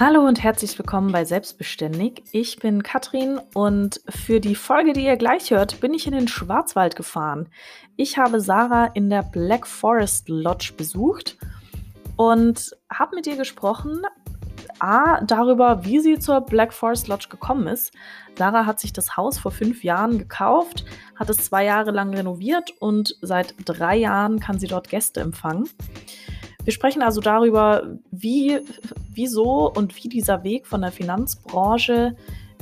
Hallo und herzlich willkommen bei Selbstbeständig. Ich bin Katrin und für die Folge, die ihr gleich hört, bin ich in den Schwarzwald gefahren. Ich habe Sarah in der Black Forest Lodge besucht und habe mit ihr gesprochen, A, darüber, wie sie zur Black Forest Lodge gekommen ist. Sarah hat sich das Haus vor fünf Jahren gekauft, hat es zwei Jahre lang renoviert und seit drei Jahren kann sie dort Gäste empfangen. Wir sprechen also darüber, wie, wieso und wie dieser Weg von der Finanzbranche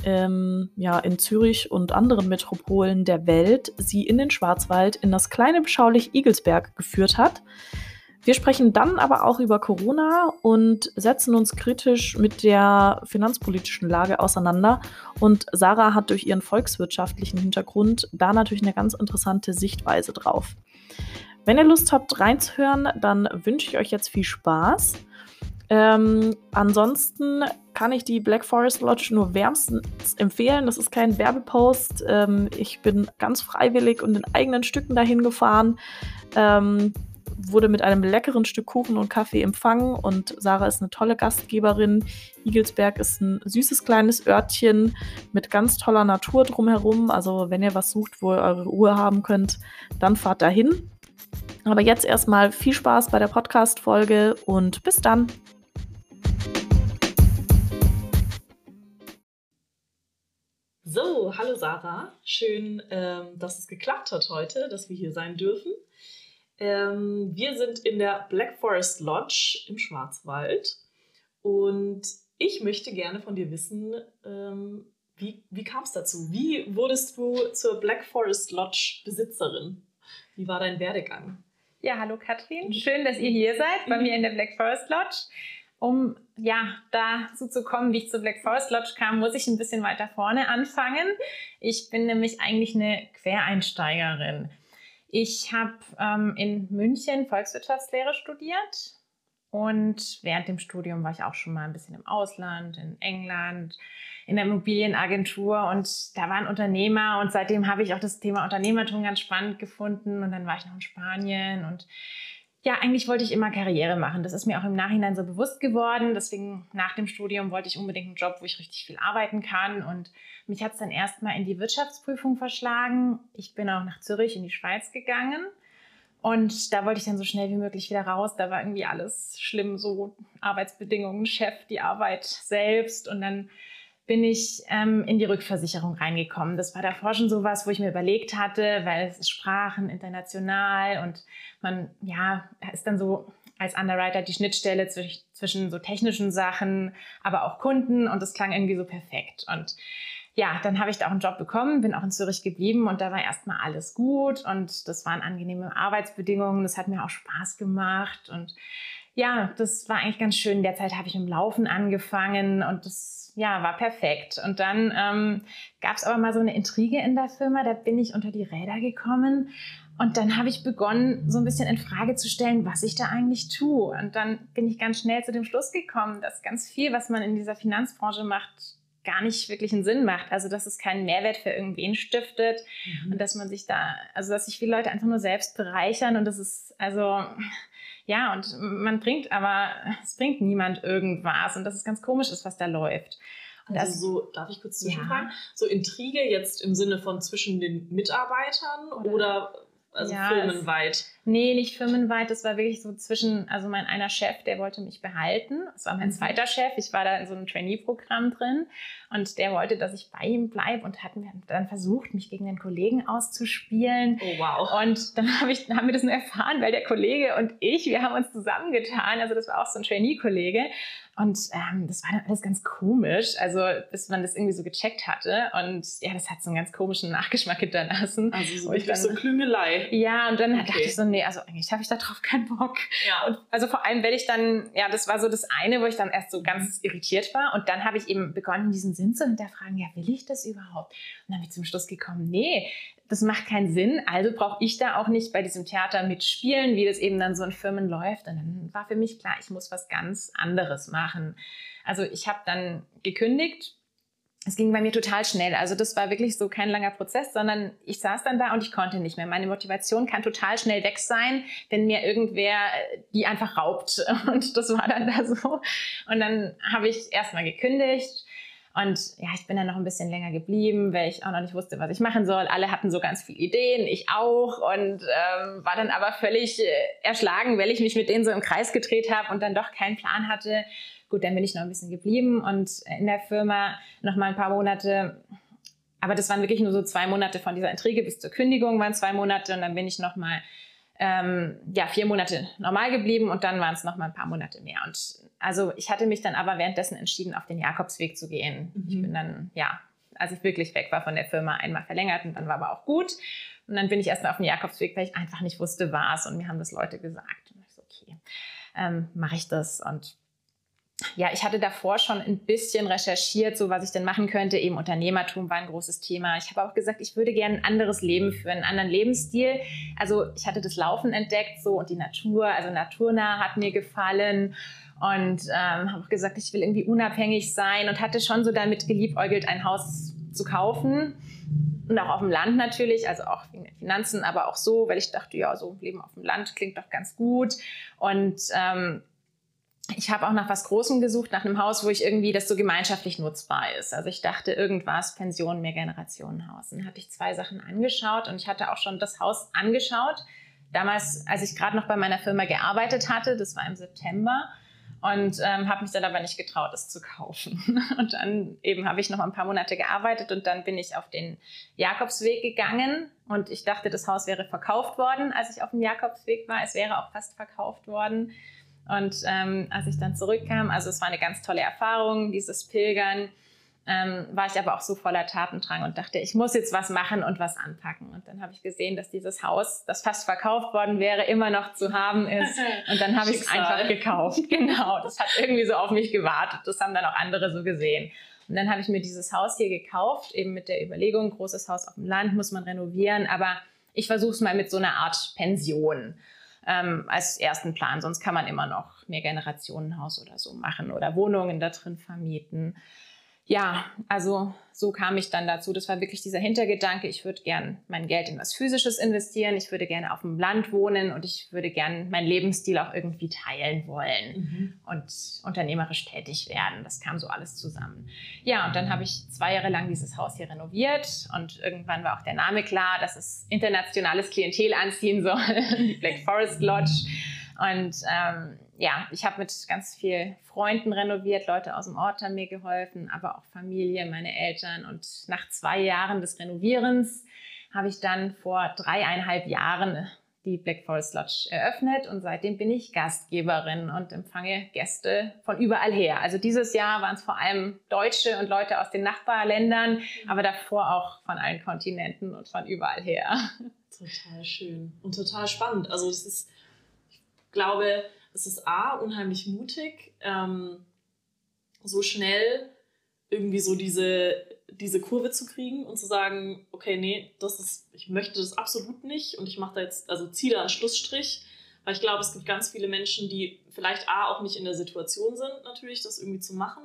ähm, ja, in Zürich und anderen Metropolen der Welt sie in den Schwarzwald, in das kleine beschaulich Igelsberg geführt hat. Wir sprechen dann aber auch über Corona und setzen uns kritisch mit der finanzpolitischen Lage auseinander. Und Sarah hat durch ihren volkswirtschaftlichen Hintergrund da natürlich eine ganz interessante Sichtweise drauf. Wenn ihr Lust habt reinzuhören, dann wünsche ich euch jetzt viel Spaß. Ähm, ansonsten kann ich die Black Forest Lodge nur wärmstens empfehlen. Das ist kein Werbepost. Ähm, ich bin ganz freiwillig und in eigenen Stücken dahin gefahren. Ähm, wurde mit einem leckeren Stück Kuchen und Kaffee empfangen und Sarah ist eine tolle Gastgeberin. Igelsberg ist ein süßes kleines Örtchen mit ganz toller Natur drumherum. Also wenn ihr was sucht, wo ihr eure Ruhe haben könnt, dann fahrt dahin. Aber jetzt erstmal viel Spaß bei der Podcast-Folge und bis dann. So, hallo Sarah. Schön, ähm, dass es geklappt hat heute, dass wir hier sein dürfen. Ähm, wir sind in der Black Forest Lodge im Schwarzwald und ich möchte gerne von dir wissen, ähm, wie, wie kam es dazu? Wie wurdest du zur Black Forest Lodge Besitzerin? Wie war dein Werdegang? Ja, hallo Katrin. Mhm. Schön, dass ihr hier seid bei mir in der Black Forest Lodge. Um ja dazu zu kommen, wie ich zur Black Forest Lodge kam, muss ich ein bisschen weiter vorne anfangen. Ich bin nämlich eigentlich eine Quereinsteigerin. Ich habe ähm, in München Volkswirtschaftslehre studiert und während dem Studium war ich auch schon mal ein bisschen im Ausland, in England, in der Immobilienagentur und da waren Unternehmer und seitdem habe ich auch das Thema Unternehmertum ganz spannend gefunden und dann war ich noch in Spanien und ja, eigentlich wollte ich immer Karriere machen. Das ist mir auch im Nachhinein so bewusst geworden. Deswegen nach dem Studium wollte ich unbedingt einen Job, wo ich richtig viel arbeiten kann. Und mich hat es dann erstmal in die Wirtschaftsprüfung verschlagen. Ich bin auch nach Zürich in die Schweiz gegangen. Und da wollte ich dann so schnell wie möglich wieder raus. Da war irgendwie alles schlimm, so Arbeitsbedingungen, Chef, die Arbeit selbst. Und dann bin ich ähm, in die Rückversicherung reingekommen. Das war davor schon sowas, wo ich mir überlegt hatte, weil es ist Sprachen international und man, ja, ist dann so als Underwriter die Schnittstelle zwischen, zwischen so technischen Sachen, aber auch Kunden und das klang irgendwie so perfekt. Und ja, dann habe ich da auch einen Job bekommen, bin auch in Zürich geblieben und da war erstmal alles gut und das waren angenehme Arbeitsbedingungen, das hat mir auch Spaß gemacht und ja, das war eigentlich ganz schön. Derzeit habe ich im Laufen angefangen und das ja, war perfekt. Und dann ähm, gab es aber mal so eine Intrige in der Firma, da bin ich unter die Räder gekommen. Und dann habe ich begonnen, so ein bisschen in Frage zu stellen, was ich da eigentlich tue. Und dann bin ich ganz schnell zu dem Schluss gekommen, dass ganz viel, was man in dieser Finanzbranche macht, gar nicht wirklich einen Sinn macht. Also, dass es keinen Mehrwert für irgendwen stiftet mhm. und dass man sich da, also, dass sich viele Leute einfach nur selbst bereichern und das ist, also, ja, und man bringt aber, es bringt niemand irgendwas und dass es ganz komisch ist, was da läuft. Und also das, so, darf ich kurz zwischenfragen? Ja. So Intrige jetzt im Sinne von zwischen den Mitarbeitern oder, oder also ja, firmenweit? Nee, nicht firmenweit. Das war wirklich so zwischen, also mein einer Chef, der wollte mich behalten. Das war mein mhm. zweiter Chef. Ich war da in so einem Trainee-Programm drin und der wollte, dass ich bei ihm bleibe und hat dann versucht, mich gegen den Kollegen auszuspielen. Oh, wow. Und dann hab ich, haben wir das nur erfahren, weil der Kollege und ich, wir haben uns zusammengetan. Also das war auch so ein Trainee-Kollege. Und ähm, das war dann alles ganz komisch, also bis man das irgendwie so gecheckt hatte. Und ja, das hat so einen ganz komischen Nachgeschmack hinterlassen. Also so wirklich so Klüngelei. Ja, und dann okay. dachte ich so, nee, also eigentlich habe ich da drauf keinen Bock. Ja. Und also vor allem, wenn ich dann, ja, das war so das eine, wo ich dann erst so ganz irritiert war. Und dann habe ich eben begonnen, diesen Sinn zu hinterfragen, ja, will ich das überhaupt? Und dann bin ich zum Schluss gekommen, nee, das macht keinen Sinn, also brauche ich da auch nicht bei diesem Theater mitspielen, wie das eben dann so in Firmen läuft. Und dann war für mich klar, ich muss was ganz anderes machen. Also ich habe dann gekündigt es ging bei mir total schnell. Also das war wirklich so kein langer Prozess, sondern ich saß dann da und ich konnte nicht mehr. Meine Motivation kann total schnell weg sein, wenn mir irgendwer äh, die einfach raubt. Und das war dann da so. Und dann habe ich erstmal gekündigt. Und ja, ich bin dann noch ein bisschen länger geblieben, weil ich auch noch nicht wusste, was ich machen soll. Alle hatten so ganz viele Ideen, ich auch. Und ähm, war dann aber völlig äh, erschlagen, weil ich mich mit denen so im Kreis gedreht habe und dann doch keinen Plan hatte Gut, dann bin ich noch ein bisschen geblieben und in der Firma noch mal ein paar Monate. Aber das waren wirklich nur so zwei Monate von dieser Intrige bis zur Kündigung waren zwei Monate und dann bin ich noch mal ähm, ja vier Monate normal geblieben und dann waren es noch mal ein paar Monate mehr. Und also ich hatte mich dann aber währenddessen entschieden, auf den Jakobsweg zu gehen. Mhm. Ich bin dann ja, als ich wirklich weg war von der Firma, einmal verlängert und dann war aber auch gut. Und dann bin ich erst mal auf den Jakobsweg, weil ich einfach nicht wusste, was. Und mir haben das Leute gesagt. Und ich so, okay, ähm, mache ich das. Und ja, ich hatte davor schon ein bisschen recherchiert, so was ich denn machen könnte. Eben Unternehmertum war ein großes Thema. Ich habe auch gesagt, ich würde gerne ein anderes Leben führen, einen anderen Lebensstil. Also ich hatte das Laufen entdeckt, so und die Natur, also naturnah hat mir gefallen und ähm, habe auch gesagt, ich will irgendwie unabhängig sein und hatte schon so damit geliebäugelt, ein Haus zu kaufen. Und auch auf dem Land natürlich, also auch wegen den Finanzen, aber auch so, weil ich dachte, ja, so Leben auf dem Land klingt doch ganz gut. Und ähm, ich habe auch nach was Großem gesucht, nach einem Haus, wo ich irgendwie das so gemeinschaftlich nutzbar ist. Also ich dachte irgendwas, Pension, Mehrgenerationenhaus. Dann habe ich zwei Sachen angeschaut und ich hatte auch schon das Haus angeschaut. Damals, als ich gerade noch bei meiner Firma gearbeitet hatte, das war im September und ähm, habe mich dann aber nicht getraut, es zu kaufen. Und dann eben habe ich noch ein paar Monate gearbeitet und dann bin ich auf den Jakobsweg gegangen und ich dachte, das Haus wäre verkauft worden, als ich auf dem Jakobsweg war. Es wäre auch fast verkauft worden. Und ähm, als ich dann zurückkam, also es war eine ganz tolle Erfahrung, dieses Pilgern, ähm, war ich aber auch so voller Tatendrang und dachte, ich muss jetzt was machen und was anpacken. Und dann habe ich gesehen, dass dieses Haus, das fast verkauft worden wäre, immer noch zu haben ist. Und dann habe ich es einfach gekauft. Genau, das hat irgendwie so auf mich gewartet. Das haben dann auch andere so gesehen. Und dann habe ich mir dieses Haus hier gekauft, eben mit der Überlegung, großes Haus auf dem Land muss man renovieren, aber ich versuche es mal mit so einer Art Pension ähm, als ersten Plan. Sonst kann man immer noch mehr Generationenhaus oder so machen oder Wohnungen da drin vermieten ja, also so kam ich dann dazu. Das war wirklich dieser Hintergedanke, ich würde gern mein Geld in was Physisches investieren, ich würde gerne auf dem Land wohnen und ich würde gern meinen Lebensstil auch irgendwie teilen wollen mhm. und unternehmerisch tätig werden. Das kam so alles zusammen. Ja, und dann habe ich zwei Jahre lang dieses Haus hier renoviert und irgendwann war auch der Name klar, dass es internationales Klientel anziehen soll, die Black Forest Lodge. Und ähm, ja, ich habe mit ganz vielen Freunden renoviert, Leute aus dem Ort haben mir geholfen, aber auch Familie, meine Eltern. Und nach zwei Jahren des Renovierens habe ich dann vor dreieinhalb Jahren die Black Forest Lodge eröffnet und seitdem bin ich Gastgeberin und empfange Gäste von überall her. Also dieses Jahr waren es vor allem Deutsche und Leute aus den Nachbarländern, aber davor auch von allen Kontinenten und von überall her. Total schön und total spannend. Also das ist, ich glaube, es ist A, unheimlich mutig, ähm, so schnell irgendwie so diese, diese Kurve zu kriegen und zu sagen, okay, nee, das ist, ich möchte das absolut nicht und ich mache da jetzt, also ziehe da einen Schlussstrich, weil ich glaube, es gibt ganz viele Menschen, die vielleicht A, auch nicht in der Situation sind, natürlich, das irgendwie zu machen,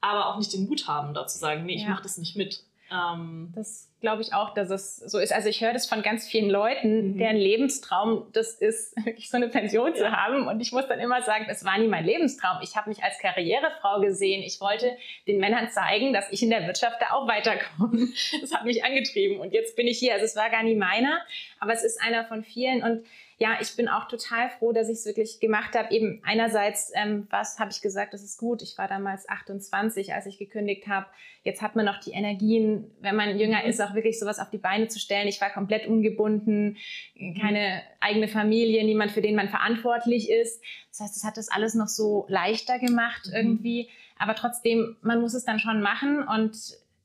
aber auch nicht den Mut haben, da zu sagen, nee, ich ja. mache das nicht mit. Ähm, das glaube ich auch, dass es so ist. Also ich höre das von ganz vielen Leuten, mhm. deren Lebenstraum das ist, wirklich so eine Pension zu haben. Und ich muss dann immer sagen, es war nie mein Lebenstraum. Ich habe mich als Karrierefrau gesehen. Ich wollte den Männern zeigen, dass ich in der Wirtschaft da auch weiterkomme. Das hat mich angetrieben. Und jetzt bin ich hier. Also es war gar nie meiner, aber es ist einer von vielen. Und ja, ich bin auch total froh, dass ich es wirklich gemacht habe. Eben einerseits, ähm, was habe ich gesagt, das ist gut. Ich war damals 28, als ich gekündigt habe. Jetzt hat man noch die Energien, wenn man jünger mhm. ist, auch wirklich sowas auf die Beine zu stellen. Ich war komplett ungebunden, mhm. keine eigene Familie, niemand, für den man verantwortlich ist. Das heißt, es hat das alles noch so leichter gemacht mhm. irgendwie. Aber trotzdem, man muss es dann schon machen. Und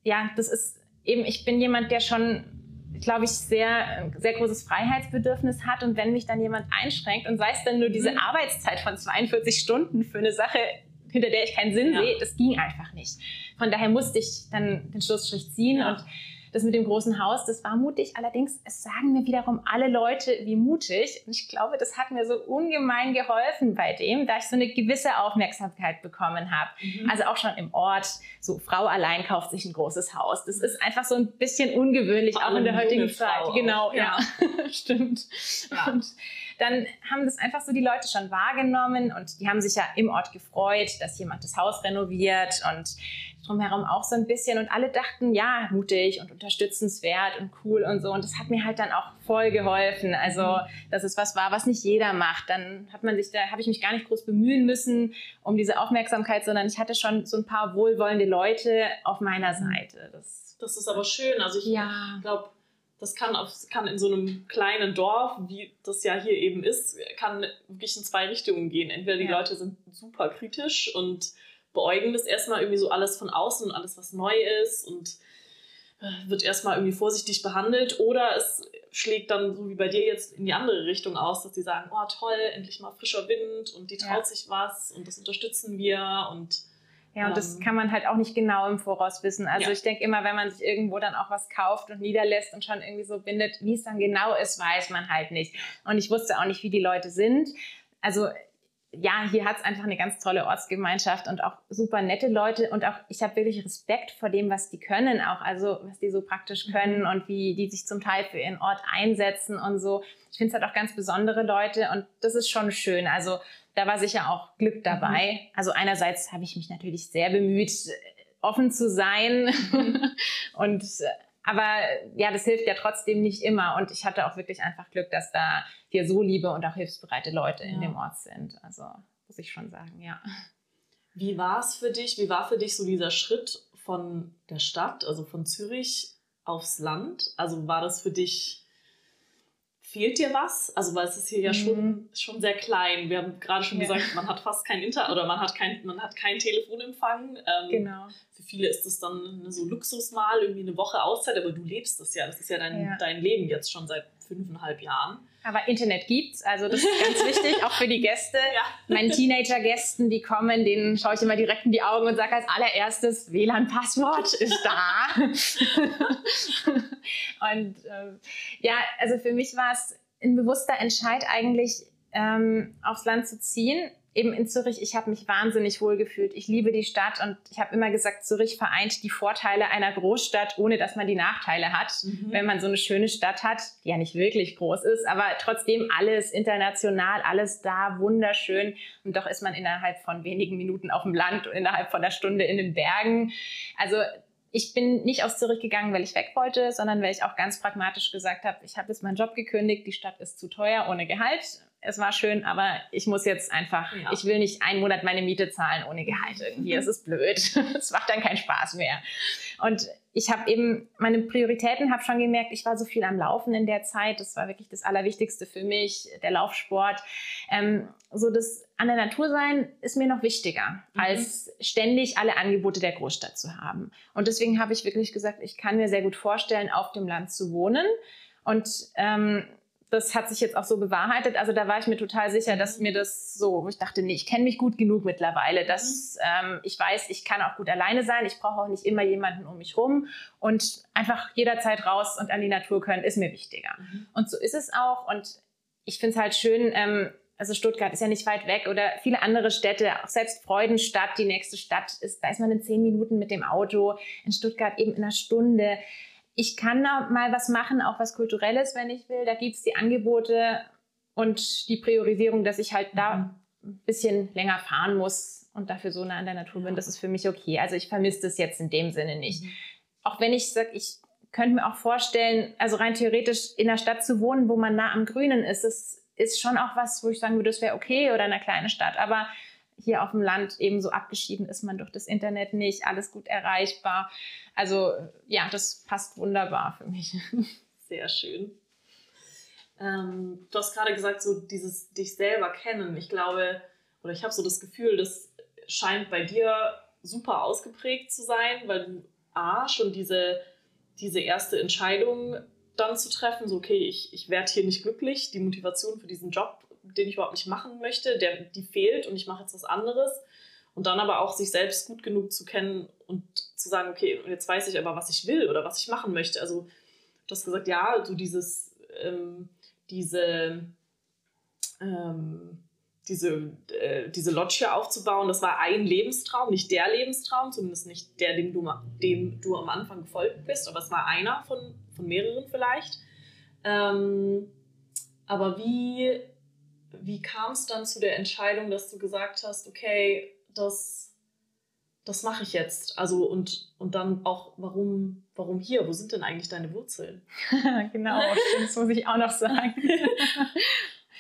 ja, das ist eben, ich bin jemand, der schon glaube ich, sehr, sehr großes Freiheitsbedürfnis hat. Und wenn mich dann jemand einschränkt und sei es dann nur diese mhm. Arbeitszeit von 42 Stunden für eine Sache, hinter der ich keinen Sinn ja. sehe, das ging einfach nicht. Von daher musste ich dann den Schlussstrich ziehen ja. und das mit dem großen Haus, das war mutig. Allerdings, es sagen mir wiederum alle Leute, wie mutig. Und ich glaube, das hat mir so ungemein geholfen bei dem, da ich so eine gewisse Aufmerksamkeit bekommen habe. Mhm. Also auch schon im Ort, so Frau allein kauft sich ein großes Haus. Das ist einfach so ein bisschen ungewöhnlich, auch in der heutigen Zeit. Frau genau, auch. ja. ja. Stimmt. Ja. Und dann haben das einfach so die Leute schon wahrgenommen und die haben sich ja im Ort gefreut, dass jemand das Haus renoviert und drumherum auch so ein bisschen und alle dachten, ja, mutig und unterstützenswert und cool und so und das hat mir halt dann auch voll geholfen. Also, dass es was war, was nicht jeder macht. Dann hat man sich da, habe ich mich gar nicht groß bemühen müssen um diese Aufmerksamkeit, sondern ich hatte schon so ein paar wohlwollende Leute auf meiner. Seite. Das, das ist aber schön. Also ich ja. glaube, das kann, auf, kann in so einem kleinen Dorf, wie das ja hier eben ist, kann wirklich in zwei Richtungen gehen. Entweder die ja. Leute sind super kritisch und beäugen das erstmal irgendwie so alles von außen und alles, was neu ist und äh, wird erstmal irgendwie vorsichtig behandelt oder es schlägt dann so wie bei dir jetzt in die andere Richtung aus, dass die sagen, oh toll, endlich mal frischer Wind und die traut ja. sich was und das unterstützen wir und ja, und das ähm. kann man halt auch nicht genau im Voraus wissen. Also ja. ich denke immer, wenn man sich irgendwo dann auch was kauft und niederlässt und schon irgendwie so bindet, wie es dann genau ist, weiß man halt nicht. Und ich wusste auch nicht, wie die Leute sind. Also ja, hier hat es einfach eine ganz tolle Ortsgemeinschaft und auch super nette Leute und auch ich habe wirklich Respekt vor dem, was die können, auch also was die so praktisch mhm. können mhm. und wie die sich zum Teil für ihren Ort einsetzen und so. Ich finde es halt auch ganz besondere Leute und das ist schon schön. Also da war sicher auch Glück dabei. Mhm. Also einerseits habe ich mich natürlich sehr bemüht, offen zu sein und aber ja, das hilft ja trotzdem nicht immer. Und ich hatte auch wirklich einfach Glück, dass da hier so liebe und auch hilfsbereite Leute ja. in dem Ort sind. Also muss ich schon sagen, ja. Wie war es für dich? Wie war für dich so dieser Schritt von der Stadt, also von Zürich aufs Land? Also war das für dich Fehlt dir was? Also, weil es ist hier ja schon, mhm. schon sehr klein. Wir haben gerade schon ja. gesagt, man hat fast kein Internet oder man hat kein, man hat kein Telefonempfang. Ähm, genau. Für viele ist das dann so Luxus mal, irgendwie eine Woche Auszeit, aber du lebst das ja. Das ist ja dein, ja. dein Leben jetzt schon seit fünfeinhalb Jahren. Aber Internet gibt's, also das ist ganz wichtig, auch für die Gäste. Ja. Meinen Teenager-Gästen, die kommen, denen schaue ich immer direkt in die Augen und sage als allererstes, WLAN-Passwort ist da. und ähm, ja, also für mich war es ein bewusster Entscheid eigentlich, ähm, aufs Land zu ziehen eben in Zürich, ich habe mich wahnsinnig wohl gefühlt. Ich liebe die Stadt und ich habe immer gesagt, Zürich vereint die Vorteile einer Großstadt, ohne dass man die Nachteile hat. Mhm. Wenn man so eine schöne Stadt hat, die ja nicht wirklich groß ist, aber trotzdem alles international, alles da, wunderschön. Und doch ist man innerhalb von wenigen Minuten auf dem Land und innerhalb von einer Stunde in den Bergen. Also ich bin nicht aus Zürich gegangen, weil ich weg wollte, sondern weil ich auch ganz pragmatisch gesagt habe, ich habe jetzt meinen Job gekündigt, die Stadt ist zu teuer ohne Gehalt es war schön, aber ich muss jetzt einfach, ja. ich will nicht einen Monat meine Miete zahlen ohne Gehalt irgendwie. Es ist blöd. Es macht dann keinen Spaß mehr. Und ich habe eben meine Prioritäten, habe schon gemerkt, ich war so viel am Laufen in der Zeit. Das war wirklich das Allerwichtigste für mich, der Laufsport. Ähm, so das an der Natur sein ist mir noch wichtiger, mhm. als ständig alle Angebote der Großstadt zu haben. Und deswegen habe ich wirklich gesagt, ich kann mir sehr gut vorstellen, auf dem Land zu wohnen. Und ähm, das hat sich jetzt auch so bewahrheitet. Also da war ich mir total sicher, dass mir das so, ich dachte, nee, ich kenne mich gut genug mittlerweile, dass ähm, ich weiß, ich kann auch gut alleine sein. Ich brauche auch nicht immer jemanden um mich rum und einfach jederzeit raus und an die Natur können, ist mir wichtiger. Mhm. Und so ist es auch. Und ich finde es halt schön, ähm, also Stuttgart ist ja nicht weit weg oder viele andere Städte, auch selbst Freudenstadt, die nächste Stadt ist, da ist man in zehn Minuten mit dem Auto, in Stuttgart eben in einer Stunde ich kann da mal was machen, auch was Kulturelles, wenn ich will. Da gibt es die Angebote und die Priorisierung, dass ich halt da mhm. ein bisschen länger fahren muss und dafür so nah an der Natur bin. Das ist für mich okay. Also ich vermisse das jetzt in dem Sinne nicht. Mhm. Auch wenn ich sage, ich könnte mir auch vorstellen, also rein theoretisch in einer Stadt zu wohnen, wo man nah am Grünen ist, das ist schon auch was, wo ich sagen würde, das wäre okay oder in einer kleinen Stadt. Aber hier auf dem Land eben so abgeschieden ist man durch das Internet nicht, alles gut erreichbar. Also ja, das passt wunderbar für mich. Sehr schön. Ähm, du hast gerade gesagt, so dieses dich selber kennen. Ich glaube, oder ich habe so das Gefühl, das scheint bei dir super ausgeprägt zu sein, weil du A, schon diese, diese erste Entscheidung dann zu treffen, so okay, ich, ich werde hier nicht glücklich, die Motivation für diesen Job den ich überhaupt nicht machen möchte, der, die fehlt und ich mache jetzt was anderes. Und dann aber auch sich selbst gut genug zu kennen und zu sagen, okay, jetzt weiß ich aber, was ich will oder was ich machen möchte. Also du hast gesagt, ja, so dieses, ähm, diese, ähm, diese, äh, diese Lodge aufzubauen, das war ein Lebenstraum, nicht der Lebenstraum, zumindest nicht der, dem du, dem du am Anfang gefolgt bist, aber es war einer von, von mehreren vielleicht. Ähm, aber wie, wie kam es dann zu der Entscheidung, dass du gesagt hast, okay, das, das mache ich jetzt? Also und, und dann auch, warum, warum hier? Wo sind denn eigentlich deine Wurzeln? genau, das muss ich auch noch sagen.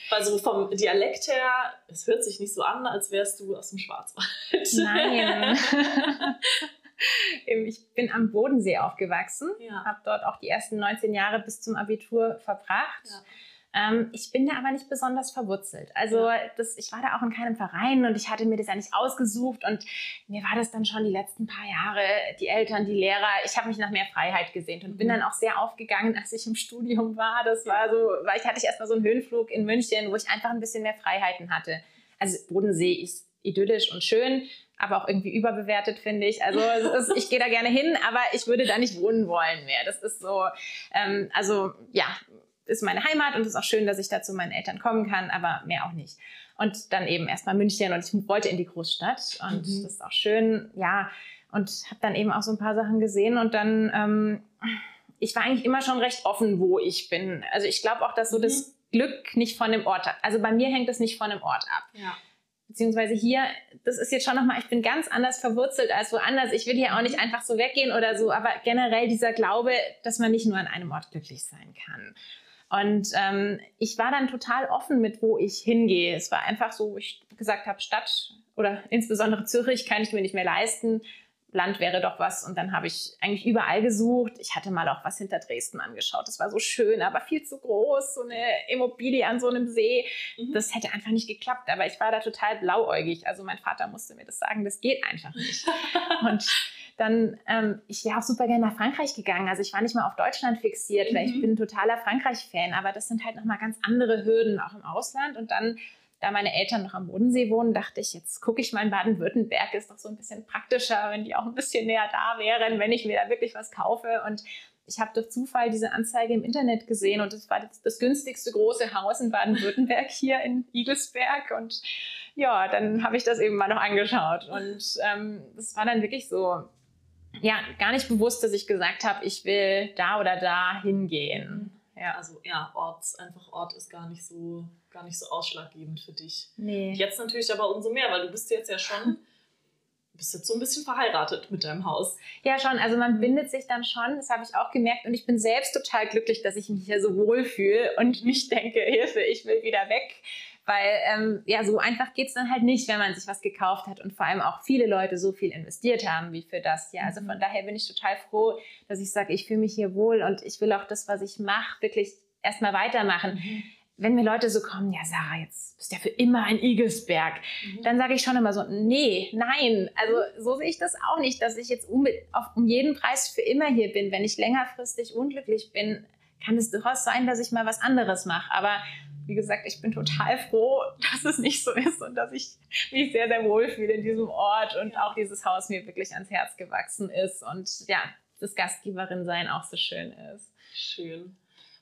Also vom Dialekt her, es hört sich nicht so an, als wärst du aus dem Schwarzwald. Nein. ich bin am Bodensee aufgewachsen, Ja. habe dort auch die ersten 19 Jahre bis zum Abitur verbracht. Ja. Ähm, ich bin da aber nicht besonders verwurzelt. Also das, ich war da auch in keinem Verein und ich hatte mir das ja nicht ausgesucht und mir war das dann schon die letzten paar Jahre, die Eltern, die Lehrer, ich habe mich nach mehr Freiheit gesehnt und bin Mhm. dann auch sehr aufgegangen, als ich im Studium war. Das war so, weil ich hatte ich erstmal so einen Höhenflug in München, wo ich einfach ein bisschen mehr Freiheiten hatte. Also Bodensee ist idyllisch und schön, aber auch irgendwie überbewertet, finde ich. Also ist, ich gehe da gerne hin, aber ich würde da nicht wohnen wollen mehr. Das ist so, ähm, also ja, ist meine Heimat und es ist auch schön, dass ich da zu meinen Eltern kommen kann, aber mehr auch nicht. Und dann eben erstmal München und ich wollte in die Großstadt und Mhm. das ist auch schön, ja. Und habe dann eben auch so ein paar Sachen gesehen und dann, ähm, ich war eigentlich immer schon recht offen, wo ich bin. Also ich glaube auch, dass so Mhm. das Glück nicht von dem Ort ab. Also bei mir hängt es nicht von dem Ort ab Ja. beziehungsweise hier, das ist jetzt schon nochmal, ich bin ganz anders verwurzelt als woanders. Ich will hier auch nicht einfach so weggehen oder so, aber generell dieser Glaube, dass man nicht nur an einem Ort glücklich sein kann. Und ähm, ich war dann total offen mit, wo ich hingehe. Es war einfach so, wo ich gesagt habe, Stadt oder insbesondere Zürich kann ich mir nicht mehr leisten. Land wäre doch was. Und dann habe ich eigentlich überall gesucht. Ich hatte mal auch was hinter Dresden angeschaut. Das war so schön, aber viel zu groß. So eine Immobilie an so einem See. Mhm. Das hätte einfach nicht geklappt. Aber ich war da total blauäugig. Also mein Vater musste mir das sagen, das geht einfach nicht. Und dann, ähm, ich wäre auch super gerne nach Frankreich gegangen. Also ich war nicht mal auf Deutschland fixiert, weil ich Mhm. bin ein totaler Frankreich-Fan. Aber das sind halt nochmal ganz andere Hürden auch im Ausland. Und dann da meine Eltern noch am Bodensee wohnen, dachte ich, jetzt gucke ich mal in Baden-Württemberg, ist doch so ein bisschen praktischer, wenn die auch ein bisschen näher da wären, wenn ich mir da wirklich was kaufe. Und ich habe durch Zufall diese Anzeige im Internet gesehen und es war das, das günstigste große Haus in Baden-Württemberg hier in Igelsberg. Und ja, dann habe ich das eben mal noch angeschaut. Und ähm, das war dann wirklich so, ja, gar nicht bewusst, dass ich gesagt habe, ich will da oder da hingehen. Ja. Also ja, Ort, einfach Ort ist gar nicht so, gar nicht so ausschlaggebend für dich. Nee. Jetzt natürlich aber umso mehr, weil du bist jetzt ja schon, bist jetzt so ein bisschen verheiratet mit deinem Haus. Ja, schon. Also man bindet sich dann schon, das habe ich auch gemerkt. Und ich bin selbst total glücklich, dass ich mich hier so wohl fühle und nicht denke, Hilfe, ich will wieder weg. Weil ähm, ja, so einfach geht es dann halt nicht, wenn man sich was gekauft hat und vor allem auch viele Leute so viel investiert haben wie für das hier. Also von daher bin ich total froh, dass ich sage, ich fühle mich hier wohl und ich will auch das, was ich mache, wirklich erstmal weitermachen. Wenn mir Leute so kommen, ja Sarah, jetzt bist du ja für immer ein Igelsberg, dann sage ich schon immer so, nee, nein. Also so sehe ich das auch nicht, dass ich jetzt um, auf, um jeden Preis für immer hier bin. Wenn ich längerfristig unglücklich bin, kann es durchaus sein, dass ich mal was anderes mache. Aber wie gesagt, ich bin total froh, dass es nicht so ist und dass ich mich sehr, sehr wohl fühle in diesem Ort und auch dieses Haus mir wirklich ans Herz gewachsen ist und ja, das Gastgeberin sein auch so schön ist. Schön.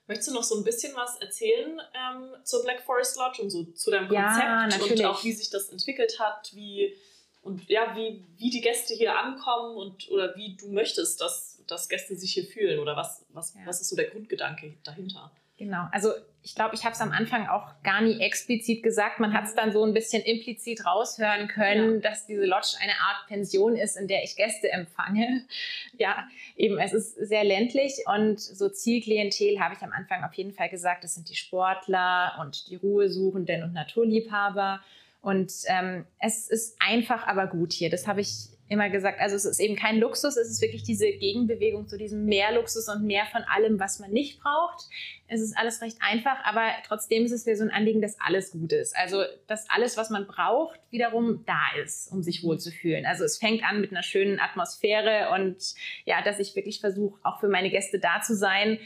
Möchtest du noch so ein bisschen was erzählen ähm, zur Black Forest Lodge und so zu deinem Ja, Konzept natürlich. und auch wie sich das entwickelt hat, wie und ja, wie, wie die Gäste hier ankommen und oder wie du möchtest, dass, dass Gäste sich hier fühlen oder was, was, Ja. was ist so der Grundgedanke dahinter? Genau, also ich glaube, ich habe es am Anfang auch gar nie explizit gesagt. Man hat es dann so ein bisschen implizit raushören können, dass diese Lodge eine Art Pension ist, in der ich Gäste empfange. Ja, eben, es ist sehr ländlich und so Zielklientel habe ich am Anfang auf jeden Fall gesagt, das sind die Sportler und die Ruhesuchenden und Naturliebhaber. Und ähm, es ist einfach, aber gut hier. Das habe ich immer gesagt. Also es ist eben kein Luxus, es ist wirklich diese Gegenbewegung zu diesem mehr Luxus und mehr von allem, was man nicht braucht. Es ist alles recht einfach, aber trotzdem ist es mir so ein Anliegen, dass alles gut ist. Also, dass alles, was man braucht, wiederum da ist, um sich wohlzufühlen. Also, es fängt an mit einer schönen Atmosphäre und ja, dass ich wirklich versuche, auch für meine Gäste da zu sein.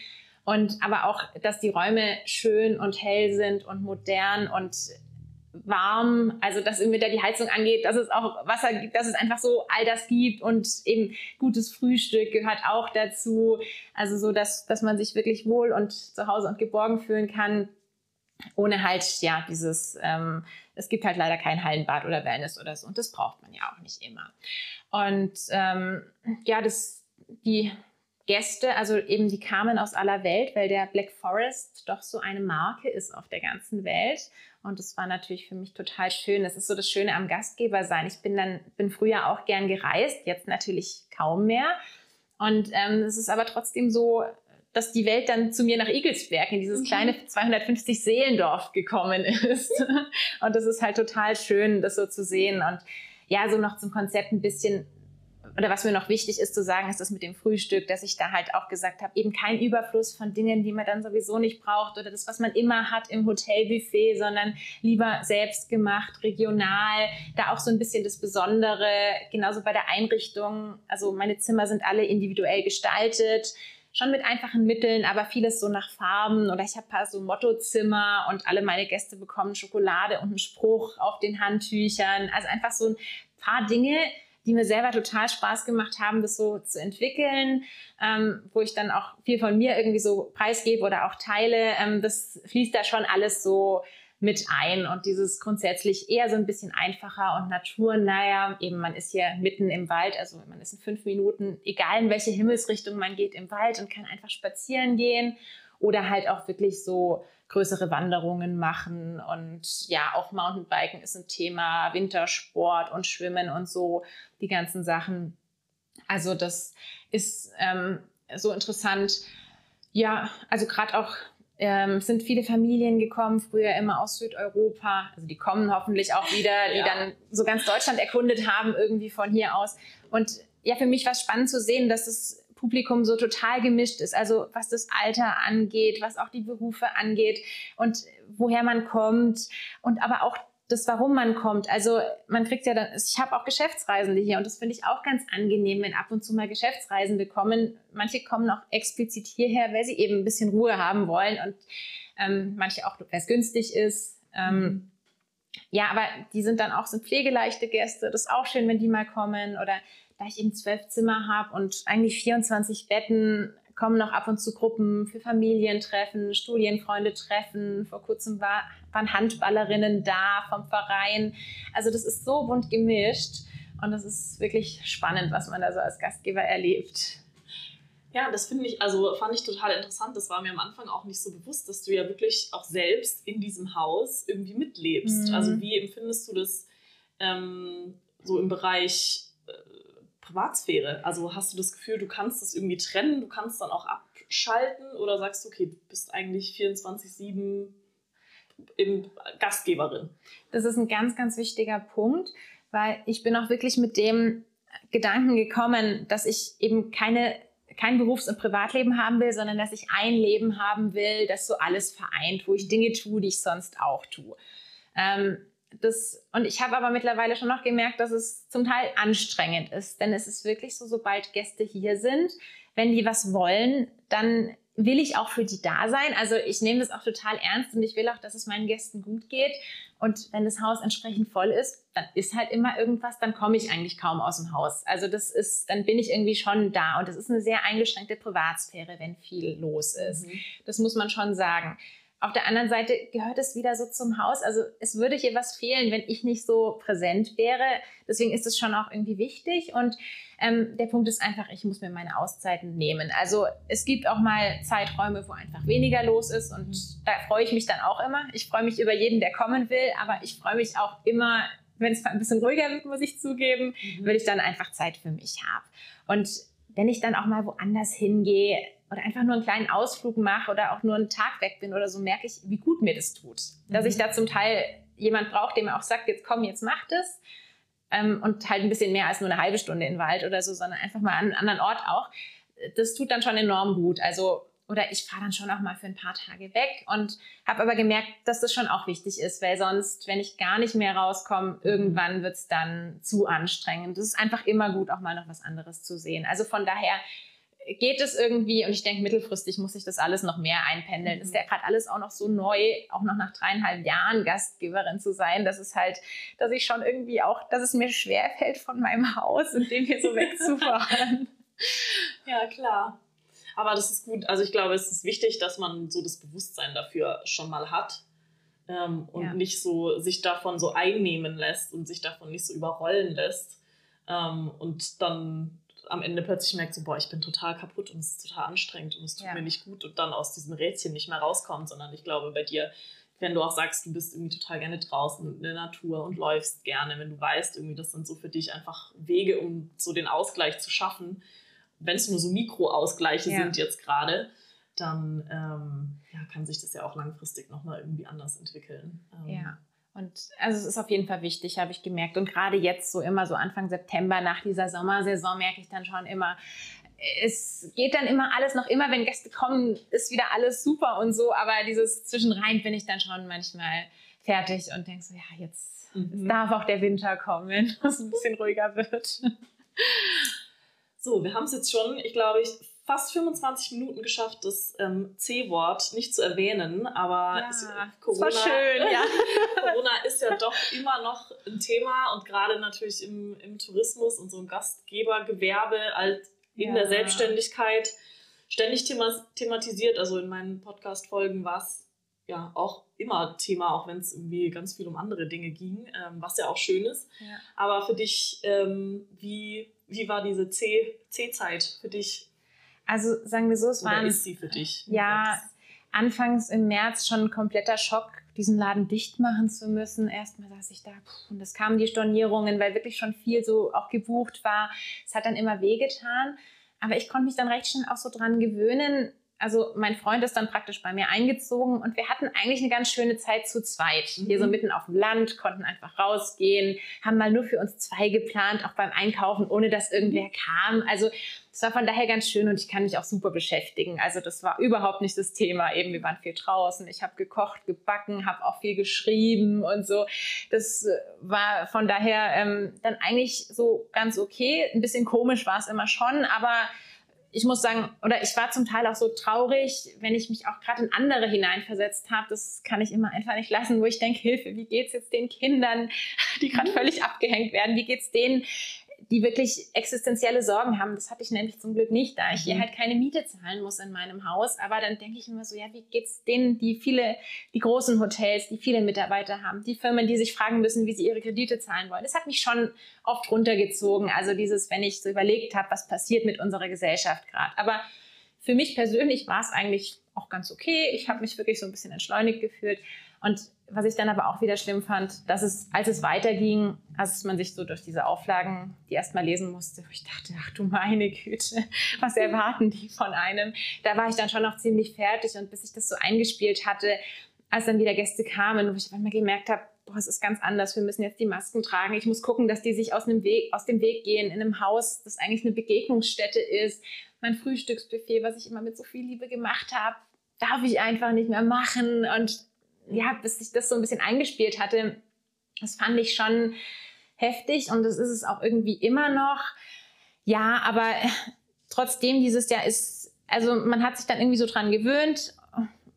Und aber auch, dass die Räume schön und hell sind und modern und warm, also dass irgendwie da die Heizung angeht, dass es auch Wasser gibt, dass es einfach so all das gibt und eben gutes Frühstück gehört auch dazu. Also so, dass, dass man sich wirklich wohl und zu Hause und geborgen fühlen kann, ohne halt, ja, dieses, ähm, es gibt halt leider kein Hallenbad oder Wellness oder so und das braucht man ja auch nicht immer. Und ähm, ja, das, die Gäste, also eben die kamen aus aller Welt, weil der Black Forest doch so eine Marke ist auf der ganzen Welt. Und das war natürlich für mich total schön. Das ist so das Schöne am Gastgeber sein. Ich bin dann, bin früher auch gern gereist, jetzt natürlich kaum mehr. Und ähm, es ist aber trotzdem so, dass die Welt dann zu mir nach Igelsberg in dieses mhm. kleine 250 Seelendorf gekommen ist. Und das ist halt total schön, das so zu sehen. Und ja, so noch zum Konzept ein bisschen oder was mir noch wichtig ist zu sagen, ist das mit dem Frühstück, dass ich da halt auch gesagt habe, eben kein Überfluss von Dingen, die man dann sowieso nicht braucht oder das, was man immer hat im Hotelbuffet, sondern lieber selbst gemacht, regional, da auch so ein bisschen das Besondere, genauso bei der Einrichtung. Also meine Zimmer sind alle individuell gestaltet schon mit einfachen Mitteln, aber vieles so nach Farben. Oder ich habe ein paar so Mottozimmer und alle meine Gäste bekommen Schokolade und einen Spruch auf den Handtüchern. Also einfach so ein paar Dinge, die mir selber total Spaß gemacht haben, das so zu entwickeln, ähm, wo ich dann auch viel von mir irgendwie so preisgebe oder auch teile. Ähm, das fließt da schon alles so mit ein und dieses grundsätzlich eher so ein bisschen einfacher und naturnaher. Eben, man ist hier mitten im Wald, also man ist in fünf Minuten, egal in welche Himmelsrichtung man geht, im Wald und kann einfach spazieren gehen oder halt auch wirklich so größere Wanderungen machen und ja, auch Mountainbiken ist ein Thema, Wintersport und Schwimmen und so, die ganzen Sachen. Also das ist ähm, so interessant. Ja, also gerade auch ähm, sind viele Familien gekommen, früher immer aus Südeuropa. Also die kommen hoffentlich auch wieder, die ja. dann so ganz Deutschland erkundet haben, irgendwie von hier aus. Und ja, für mich war es spannend zu sehen, dass es Publikum so total gemischt ist. Also was das Alter angeht, was auch die Berufe angeht und woher man kommt und aber auch das, warum man kommt. Also man kriegt ja dann, ich habe auch Geschäftsreisende hier und das finde ich auch ganz angenehm, wenn ab und zu mal Geschäftsreisende kommen. Manche kommen auch explizit hierher, weil sie eben ein bisschen Ruhe haben wollen und ähm, manche auch, weil es günstig ist. Ähm, mhm. ja, aber die sind dann auch so pflegeleichte Gäste. Das ist auch schön, wenn die mal kommen oder da ich eben zwölf Zimmer habe und eigentlich 24 Betten, kommen noch ab und zu Gruppen für Familientreffen, Studienfreunde treffen. Vor kurzem war, waren Handballerinnen da vom Verein. Also das ist so bunt gemischt und das ist wirklich spannend, was man da so als Gastgeber erlebt. Ja, das finde ich, also fand ich total interessant. Das war mir am Anfang auch nicht so bewusst, dass du ja wirklich auch selbst in diesem Haus irgendwie mitlebst. Mhm. Also wie empfindest du das ähm, so im Bereich Privatsphäre? Also hast du das Gefühl, du kannst das irgendwie trennen, du kannst dann auch abschalten oder sagst du, okay, du bist eigentlich 24-7 Gastgeberin? Das ist ein ganz, ganz wichtiger Punkt, weil ich bin auch wirklich mit dem Gedanken gekommen, dass ich eben keine kein Berufs- und Privatleben haben will, sondern dass ich ein Leben haben will, das so alles vereint, wo ich Dinge tue, die ich sonst auch tue. Ähm, das, und ich habe aber mittlerweile schon noch gemerkt, dass es zum Teil anstrengend ist. Denn es ist wirklich so, sobald Gäste hier sind, wenn die was wollen, dann will ich auch für die da sein. Also ich nehme das auch total ernst und ich will auch, dass es meinen Gästen gut geht. Und wenn das Haus entsprechend voll ist, dann ist halt immer irgendwas, dann komme ich eigentlich kaum aus dem Haus. Also das ist, dann bin ich irgendwie schon da. Und das ist eine sehr eingeschränkte Privatsphäre, wenn viel los ist. Mhm. Das muss man schon sagen. Auf der anderen Seite gehört es wieder so zum Haus. Also es würde hier was fehlen, wenn ich nicht so präsent wäre. Deswegen ist es schon auch irgendwie wichtig. Und ähm, der Punkt ist einfach, ich muss mir meine Auszeiten nehmen. Also es gibt auch mal Zeiträume, wo einfach weniger los ist. Und da freue ich mich dann auch immer. Ich freue mich über jeden, der kommen will. Aber ich freue mich auch immer, wenn es ein bisschen ruhiger wird, muss ich zugeben, mhm. weil ich dann einfach Zeit für mich habe. Und wenn ich dann auch mal woanders hingehe, oder einfach nur einen kleinen Ausflug mache oder auch nur einen Tag weg bin oder so, merke ich, wie gut mir das tut. Dass ich mhm. da zum Teil jemand brauche, der mir auch sagt, jetzt komm, jetzt mach das. Ähm, und halt ein bisschen mehr als nur eine halbe Stunde den Wald oder so, sondern einfach mal an einen anderen Ort auch. Das tut dann schon enorm gut. Also, oder ich fahre dann schon auch mal für ein paar Tage weg und habe aber gemerkt, dass das schon auch wichtig ist, weil sonst, wenn ich gar nicht mehr rauskomme, mhm. irgendwann wird es dann zu anstrengend. Es ist einfach immer gut, auch mal noch was anderes zu sehen. Also von daher geht es irgendwie, und ich denke, mittelfristig muss sich das alles noch mehr einpendeln. Mhm. Ist ja gerade alles auch noch so neu, auch noch nach dreieinhalb Jahren Gastgeberin zu sein. Das ist halt, dass ich schon irgendwie auch, dass es mir schwerfällt, von meinem Haus in dem hier so wegzufahren. ja, klar. Aber das ist gut. Also ich glaube, es ist wichtig, dass man so das Bewusstsein dafür schon mal hat. Ähm, und ja. nicht so sich davon so einnehmen lässt und sich davon nicht so überrollen lässt. Ähm, und dann am Ende plötzlich merkt so, boah, ich bin total kaputt und es ist total anstrengend und es tut ja. mir nicht gut und dann aus diesem Rädchen nicht mehr rauskommt, sondern ich glaube bei dir, wenn du auch sagst, du bist irgendwie total gerne draußen in der Natur und läufst gerne, wenn du weißt, irgendwie das sind so für dich einfach Wege, um so den Ausgleich zu schaffen, wenn es nur so Mikroausgleiche ja. sind jetzt gerade, dann ähm, ja, kann sich das ja auch langfristig nochmal irgendwie anders entwickeln. Ähm, ja. Und also es ist auf jeden Fall wichtig, habe ich gemerkt. Und gerade jetzt so immer so Anfang September nach dieser Sommersaison merke ich dann schon immer, es geht dann immer alles noch immer, wenn Gäste kommen, ist wieder alles super und so. Aber dieses Zwischenrein bin ich dann schon manchmal fertig und denke so, ja, jetzt mhm. darf auch der Winter kommen, wenn es ein bisschen ruhiger wird. So, wir haben es jetzt schon, ich glaube, ich fast 25 Minuten geschafft, das ähm, C-Wort nicht zu erwähnen, aber ja, es, Corona, schön, ja. Corona ist ja doch immer noch ein Thema und gerade natürlich im, im Tourismus und so im Gastgebergewerbe als in ja. der Selbstständigkeit ständig thema thematisiert. Also in meinen Podcast-Folgen war es ja auch immer Thema, auch wenn es irgendwie ganz viel um andere Dinge ging, ähm, was ja auch schön ist. Ja. Aber für dich, ähm, wie, wie war diese C-Zeit für dich? Also sagen wir so, es war. ist sie für dich? Ja, anfangs im März schon ein kompletter Schock, diesen Laden dicht machen zu müssen. Erstmal saß ich da und es kamen die Stornierungen, weil wirklich schon viel so auch gebucht war. Es hat dann immer wehgetan. Aber ich konnte mich dann recht schnell auch so dran gewöhnen, also mein Freund ist dann praktisch bei mir eingezogen und wir hatten eigentlich eine ganz schöne Zeit zu zweit. Mhm. Hier so mitten auf dem Land, konnten einfach rausgehen, haben mal nur für uns zwei geplant, auch beim Einkaufen, ohne dass irgendwer kam. Also es war von daher ganz schön und ich kann mich auch super beschäftigen. Also das war überhaupt nicht das Thema. Eben, wir waren viel draußen, ich habe gekocht, gebacken, habe auch viel geschrieben und so. Das äh, war von daher ähm, dann eigentlich so ganz okay. Ein bisschen komisch war es immer schon, aber ich muss sagen, oder ich war zum Teil auch so traurig, wenn ich mich auch gerade in andere hineinversetzt habe. Das kann ich immer einfach nicht lassen, wo ich denke, Hilfe, wie geht's jetzt den Kindern, die gerade mhm. völlig abgehängt werden? Wie geht's denen, die wirklich existenzielle Sorgen haben. Das hatte ich nämlich zum Glück nicht, da ich hier mhm. halt keine Miete zahlen muss in meinem Haus. Aber dann denke ich immer so, ja, wie geht's denen, die viele, die großen Hotels, die viele Mitarbeiter haben, die Firmen, die sich fragen müssen, wie sie ihre Kredite zahlen wollen. Das hat mich schon oft runtergezogen. Also dieses, wenn ich so überlegt habe, was passiert mit unserer Gesellschaft gerade. Aber für mich persönlich war es eigentlich auch ganz okay. Ich habe mich wirklich so ein bisschen entschleunigt gefühlt. Und was ich dann aber auch wieder schlimm fand, dass es, als es weiterging, als man sich so durch diese Auflagen, die erstmal lesen musste, wo ich dachte, ach du meine Güte, was erwarten die von einem? Da war ich dann schon noch ziemlich fertig und bis ich das so eingespielt hatte, als dann wieder Gäste kamen, wo ich einmal gemerkt habe, boah, es ist ganz anders, wir müssen jetzt die Masken tragen, ich muss gucken, dass die sich aus dem Weg, aus dem Weg gehen in einem Haus, das eigentlich eine Begegnungsstätte ist. Mein Frühstücksbuffet, was ich immer mit so viel Liebe gemacht habe, darf ich einfach nicht mehr machen und ja, bis sich das so ein bisschen eingespielt hatte, das fand ich schon heftig und das ist es auch irgendwie immer noch. Ja, aber trotzdem dieses Jahr ist, also man hat sich dann irgendwie so dran gewöhnt,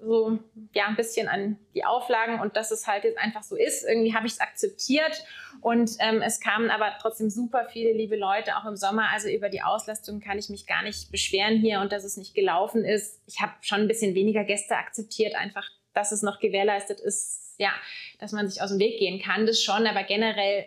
so ja ein bisschen an die Auflagen und dass es halt jetzt einfach so ist. Irgendwie habe ich es akzeptiert und ähm, es kamen aber trotzdem super viele liebe Leute auch im Sommer. Also über die Auslastung kann ich mich gar nicht beschweren hier und dass es nicht gelaufen ist. Ich habe schon ein bisschen weniger Gäste akzeptiert, einfach dass es noch gewährleistet ist, ja, dass man sich aus dem Weg gehen kann, das schon, aber generell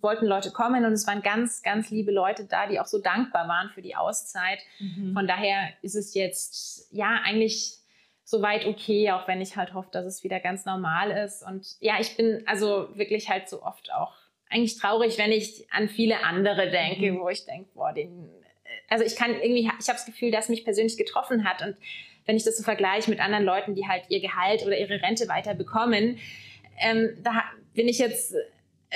wollten Leute kommen und es waren ganz, ganz liebe Leute da, die auch so dankbar waren für die Auszeit. Mhm. Von daher ist es jetzt, ja, eigentlich soweit okay, auch wenn ich halt hoffe, dass es wieder ganz normal ist. Und ja, ich bin also wirklich halt so oft auch eigentlich traurig, wenn ich an viele andere denke, mhm. wo ich denke, boah, den, also ich kann irgendwie, ich habe das Gefühl, dass mich persönlich getroffen hat und wenn ich das so vergleiche mit anderen Leuten, die halt ihr Gehalt oder ihre Rente weiter bekommen, ähm, da bin ich jetzt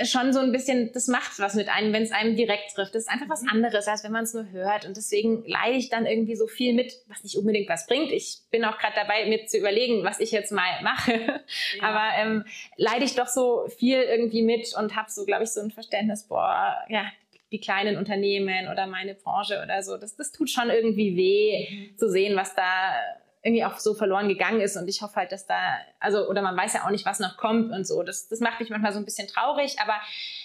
schon so ein bisschen, das macht was mit einem, wenn es einem direkt trifft. Das ist einfach was mhm. anderes, als wenn man es nur hört. Und deswegen leide ich dann irgendwie so viel mit, was nicht unbedingt was bringt. Ich bin auch gerade dabei, mir zu überlegen, was ich jetzt mal mache. Ja. Aber ähm, leide ich doch so viel irgendwie mit und habe so, glaube ich, so ein Verständnis, boah, ja, die kleinen Unternehmen oder meine Branche oder so. Das, das tut schon irgendwie weh mhm. zu sehen, was da irgendwie auch so verloren gegangen ist. Und ich hoffe halt, dass da, also, oder man weiß ja auch nicht, was noch kommt und so. Das, das macht mich manchmal so ein bisschen traurig. Aber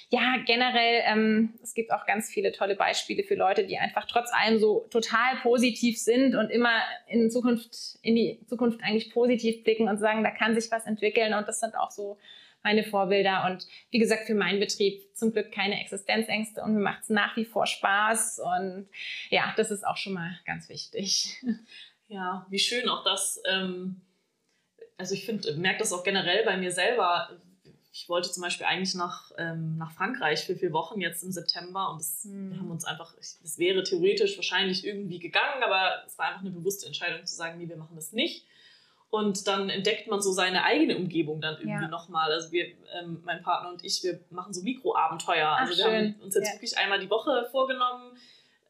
ja, generell, ähm, es gibt auch ganz viele tolle Beispiele für Leute, die einfach trotz allem so total positiv sind und immer in Zukunft, in die Zukunft eigentlich positiv blicken und sagen, da kann sich was entwickeln. Und das sind auch so meine Vorbilder. Und wie gesagt, für meinen Betrieb zum Glück keine Existenzängste und mir macht es nach wie vor Spaß. Und ja, das ist auch schon mal ganz wichtig. Ja, wie schön auch das. Ähm, also ich finde, merke das auch generell bei mir selber. Ich wollte zum Beispiel eigentlich nach, ähm, nach Frankreich für vier Wochen jetzt im September und das, mhm. wir haben uns einfach, es wäre theoretisch wahrscheinlich irgendwie gegangen, aber es war einfach eine bewusste Entscheidung zu sagen, nee, wir machen das nicht. Und dann entdeckt man so seine eigene Umgebung dann irgendwie ja. nochmal. Also wir, ähm, mein Partner und ich, wir machen so Mikroabenteuer. Also Ach, wir schön. haben uns jetzt ja. wirklich einmal die Woche vorgenommen,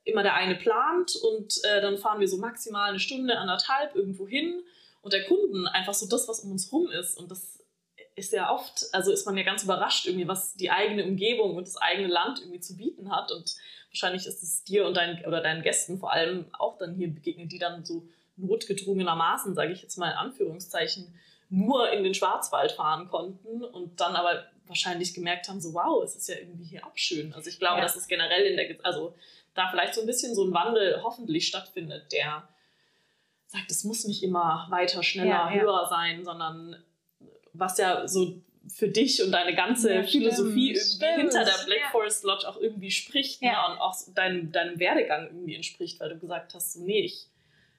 immer der eine plant und äh, dann fahren wir so maximal eine Stunde, anderthalb irgendwo hin und der Kunden einfach so das, was um uns rum ist und das ist ja oft, also ist man ja ganz überrascht irgendwie, was die eigene Umgebung und das eigene Land irgendwie zu bieten hat und wahrscheinlich ist es dir und deinen oder deinen Gästen vor allem auch dann hier begegnet, die dann so notgedrungenermaßen, sage ich jetzt mal in Anführungszeichen, nur in den Schwarzwald fahren konnten und dann aber wahrscheinlich gemerkt haben, so wow, es ist ja irgendwie hier auch schön. Also ich glaube, ja. dass es generell in der, also da vielleicht so ein bisschen so ein Wandel hoffentlich stattfindet, der sagt, es muss nicht immer weiter, schneller, ja, ja. höher sein, sondern was ja so für dich und deine ganze ja, Philosophie stimmt, hinter der Black Forest Lodge auch irgendwie spricht ne? und auch deinem, deinem Werdegang irgendwie entspricht, weil du gesagt hast, so, nee, ich,